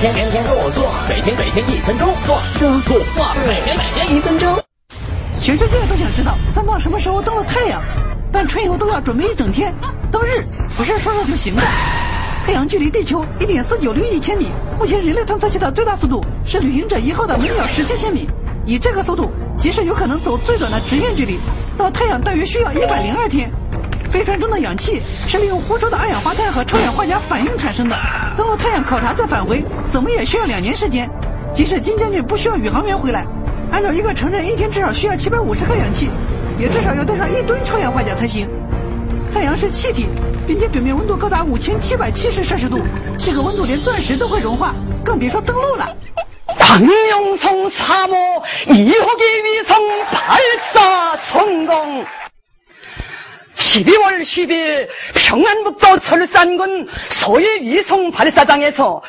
天天天天做做，每天每天一分钟做做做做，每天每天一分钟。全世界都想知道三胖什么时候登了太阳，但春游都要准备一整天。登日不是说说就行的。太阳距离地球一点四九六亿千米，目前人类探测器的最大速度是旅行者一号的每秒十七千米。以这个速度，即使有可能走最短的直线距离，到太阳大约需要一百零二天。船中的氧气是利用呼出的二氧化碳和臭氧化钾反应产生的。登陆太阳考察再返回，怎么也需要两年时间。即使金将军不需要宇航员回来，按照一个城镇一天至少需要七百五十克氧气，也至少要带上一吨臭氧化钾才行。太阳是气体，并且表面温度高达五千七百七十摄氏度，这个温度连钻石都会融化，更别说登陆了。唐永从沙漠一后的。 12월 10일 평안북도 철산군 소위위성 발사장에서